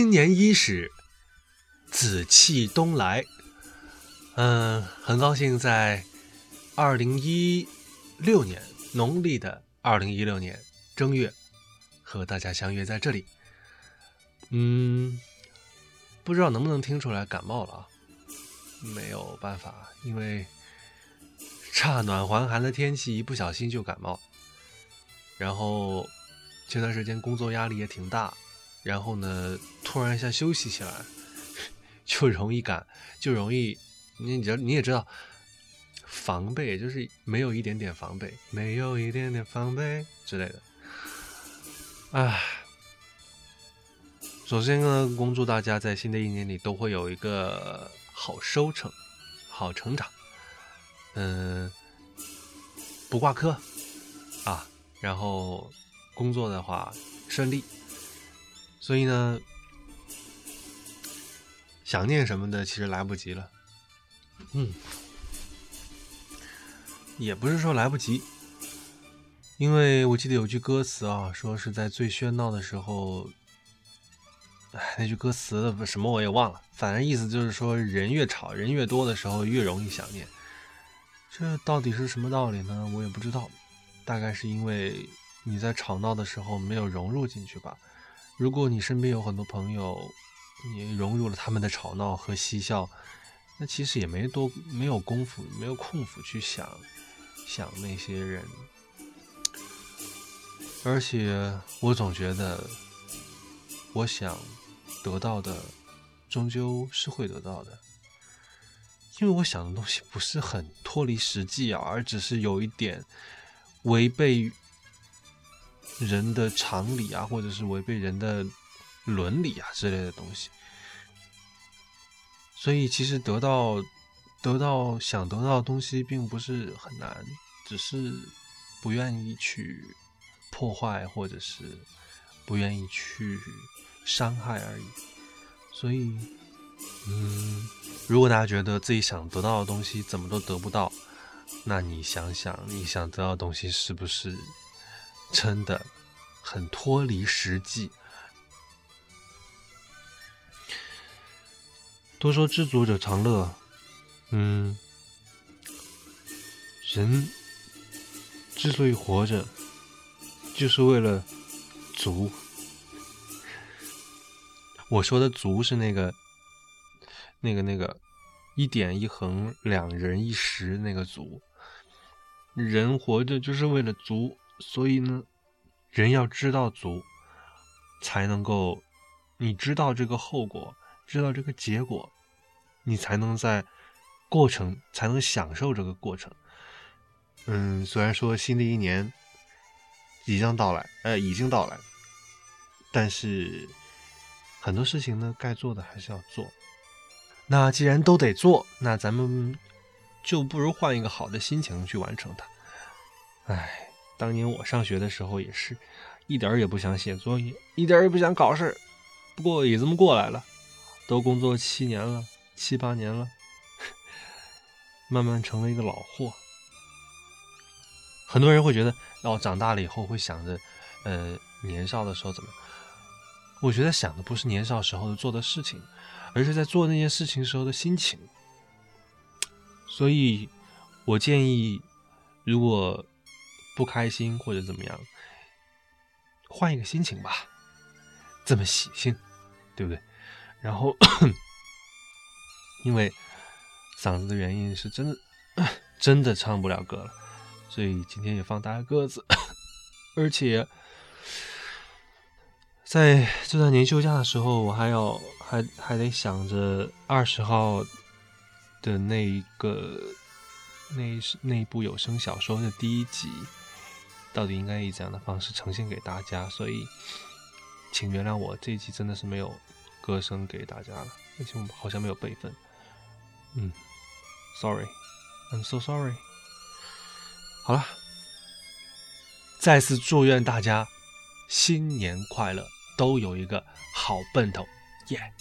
新年伊始，紫气东来。嗯，很高兴在二零一六年农历的二零一六年正月和大家相约在这里。嗯，不知道能不能听出来感冒了啊？没有办法，因为乍暖还寒的天气，一不小心就感冒。然后这段时间工作压力也挺大，然后呢，突然一下休息起来，就容易感，就容易。你你你也知道，防备就是没有一点点防备，没有一点点防备之类的。唉，首先呢，恭祝大家在新的一年里都会有一个好收成、好成长。嗯，不挂科啊，然后工作的话顺利。所以呢，想念什么的其实来不及了。嗯，也不是说来不及，因为我记得有句歌词啊，说是在最喧闹的时候，哎，那句歌词什么我也忘了，反正意思就是说，人越吵，人越多的时候，越容易想念。这到底是什么道理呢？我也不知道，大概是因为你在吵闹的时候没有融入进去吧。如果你身边有很多朋友，你融入了他们的吵闹和嬉笑。那其实也没多没有功夫，没有空夫去想想那些人，而且我总觉得，我想得到的终究是会得到的，因为我想的东西不是很脱离实际啊，而只是有一点违背人的常理啊，或者是违背人的伦理啊之类的东西。所以，其实得到得到想得到的东西并不是很难，只是不愿意去破坏，或者是不愿意去伤害而已。所以，嗯，如果大家觉得自己想得到的东西怎么都得不到，那你想想，你想得到的东西是不是真的很脱离实际？都说知足者常乐，嗯，人之所以活着，就是为了足。我说的足是那个、那个、那个一点一横、两人一时那个足。人活着就是为了足，所以呢，人要知道足，才能够你知道这个后果。知道这个结果，你才能在过程才能享受这个过程。嗯，虽然说新的一年即将到来，呃，已经到来，但是很多事情呢，该做的还是要做。那既然都得做，那咱们就不如换一个好的心情去完成它。哎，当年我上学的时候也是一点儿也不想写作业，一点儿也不想考试，不过也这么过来了。都工作七年了，七八年了，慢慢成了一个老货。很多人会觉得，哦，长大了以后会想着，呃，年少的时候怎么样？我觉得想的不是年少时候做的事情，而是在做那件事情时候的心情。所以，我建议，如果不开心或者怎么样，换一个心情吧，这么喜庆，对不对？然后，因为嗓子的原因，是真的真的唱不了歌了，所以今天也放大个子。而且，在这段年休假的时候，我还要还还得想着二十号的那一个那那一部有声小说的第一集，到底应该以怎样的方式呈现给大家？所以，请原谅我这一集真的是没有。歌声给大家了，而且我们好像没有备份。嗯，Sorry，I'm so sorry。好了，再次祝愿大家新年快乐，都有一个好奔头，耶！